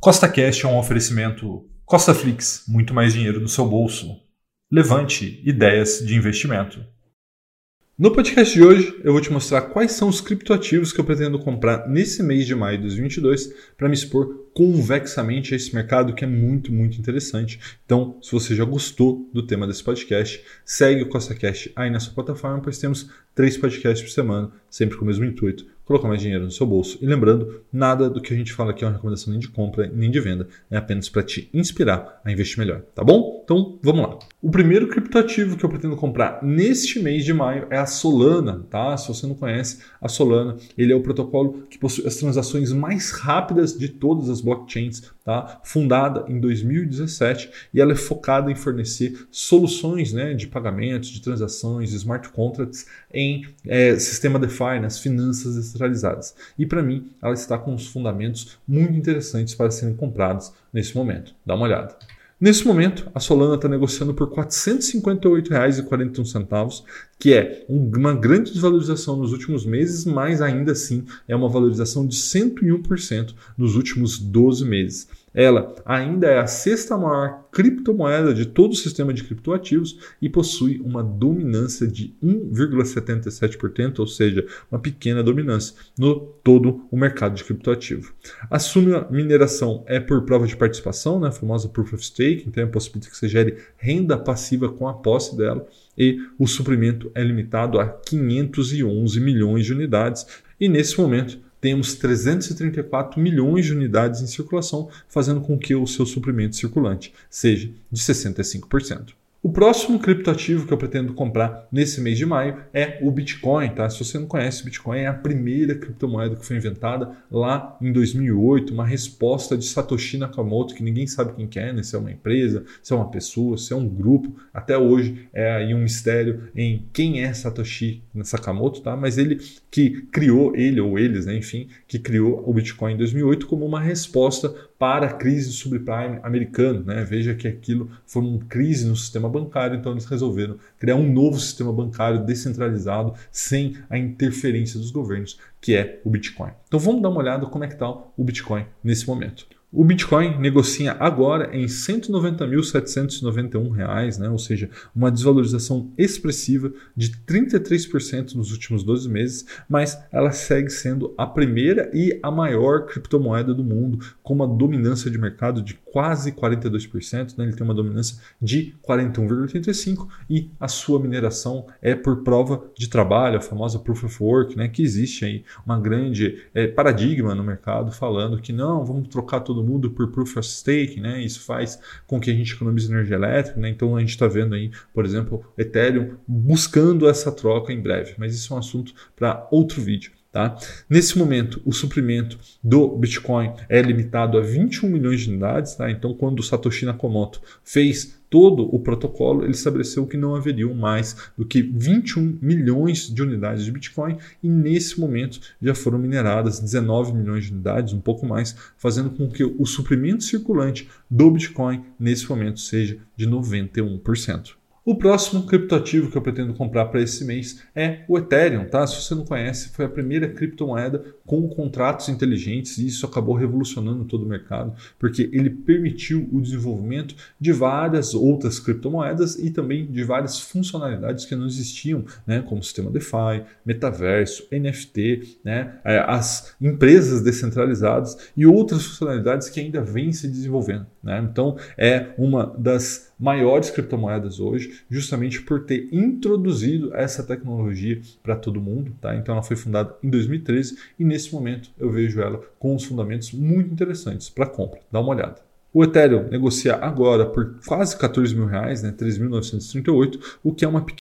Costa Cash é um oferecimento Costa Flix, muito mais dinheiro no seu bolso. Levante ideias de investimento. No podcast de hoje, eu vou te mostrar quais são os criptoativos que eu pretendo comprar nesse mês de maio de 2022 para me expor convexamente a esse mercado que é muito, muito interessante. Então, se você já gostou do tema desse podcast, segue o Costa Cash aí na sua plataforma, pois temos três podcasts por semana, sempre com o mesmo intuito colocar mais dinheiro no seu bolso. E lembrando, nada do que a gente fala aqui é uma recomendação nem de compra nem de venda, é apenas para te inspirar a investir melhor, tá bom? Então vamos lá. O primeiro criptoativo que eu pretendo comprar neste mês de maio é a Solana, tá? Se você não conhece a Solana, ele é o protocolo que possui as transações mais rápidas de todas as blockchains, tá? Fundada em 2017 e ela é focada em fornecer soluções, né, de pagamentos, de transações, de smart contracts em é, sistema DeFi, nas finanças descentralizadas. E para mim, ela está com os fundamentos muito interessantes para serem comprados nesse momento. Dá uma olhada. Nesse momento, a Solana está negociando por R$ 458,41, que é uma grande desvalorização nos últimos meses, mas ainda assim é uma valorização de 101% nos últimos 12 meses. Ela ainda é a sexta maior criptomoeda de todo o sistema de criptoativos e possui uma dominância de 1,77%, ou seja, uma pequena dominância no todo o mercado de criptoativo. A sua mineração é por prova de participação, né, a famosa Proof of Stake, então é possível que você gere renda passiva com a posse dela e o suprimento é limitado a 511 milhões de unidades. E nesse momento temos 334 milhões de unidades em circulação, fazendo com que o seu suprimento circulante seja de 65%. O próximo criptoativo que eu pretendo comprar nesse mês de maio é o Bitcoin, tá? Se você não conhece, o Bitcoin é a primeira criptomoeda que foi inventada lá em 2008, uma resposta de Satoshi Nakamoto, que ninguém sabe quem que é, né? se é uma empresa, se é uma pessoa, se é um grupo. Até hoje é aí um mistério em quem é Satoshi Nakamoto, tá? Mas ele que criou, ele ou eles, né? enfim, que criou o Bitcoin em 2008 como uma resposta para a crise do subprime americano. Né? Veja que aquilo foi uma crise no sistema bancário, então eles resolveram criar um novo sistema bancário descentralizado, sem a interferência dos governos, que é o Bitcoin. Então vamos dar uma olhada como é que está o Bitcoin nesse momento. O Bitcoin negocia agora em R$ 190.791, né? ou seja, uma desvalorização expressiva de 33% nos últimos 12 meses, mas ela segue sendo a primeira e a maior criptomoeda do mundo, com uma dominância de mercado de quase 42%, né? ele tem uma dominância de 41,85% e a sua mineração é por prova de trabalho, a famosa Proof of Work, né? que existe aí uma grande é, paradigma no mercado falando que não, vamos trocar todo todo mundo por Proof of Stake, né? Isso faz com que a gente economize energia elétrica, né? Então a gente está vendo aí, por exemplo, Ethereum buscando essa troca em breve, mas isso é um assunto para outro vídeo. Tá? Nesse momento, o suprimento do Bitcoin é limitado a 21 milhões de unidades. Tá? Então, quando o Satoshi Nakamoto fez todo o protocolo, ele estabeleceu que não haveriam mais do que 21 milhões de unidades de Bitcoin e nesse momento já foram mineradas 19 milhões de unidades, um pouco mais, fazendo com que o suprimento circulante do Bitcoin nesse momento seja de 91%. O próximo criptoativo que eu pretendo comprar para esse mês é o Ethereum, tá? Se você não conhece, foi a primeira criptomoeda com contratos inteligentes e isso acabou revolucionando todo o mercado, porque ele permitiu o desenvolvimento de várias outras criptomoedas e também de várias funcionalidades que não existiam, né? Como sistema DeFi, metaverso, NFT, né? É, as empresas descentralizadas e outras funcionalidades que ainda vêm se desenvolvendo, né? Então é uma das maiores criptomoedas hoje, justamente por ter introduzido essa tecnologia para todo mundo. Tá? Então ela foi fundada em 2013 e nesse momento eu vejo ela com os fundamentos muito interessantes para compra. Dá uma olhada. O Ethereum negocia agora por quase 14 mil reais, né, 3.938, o que é uma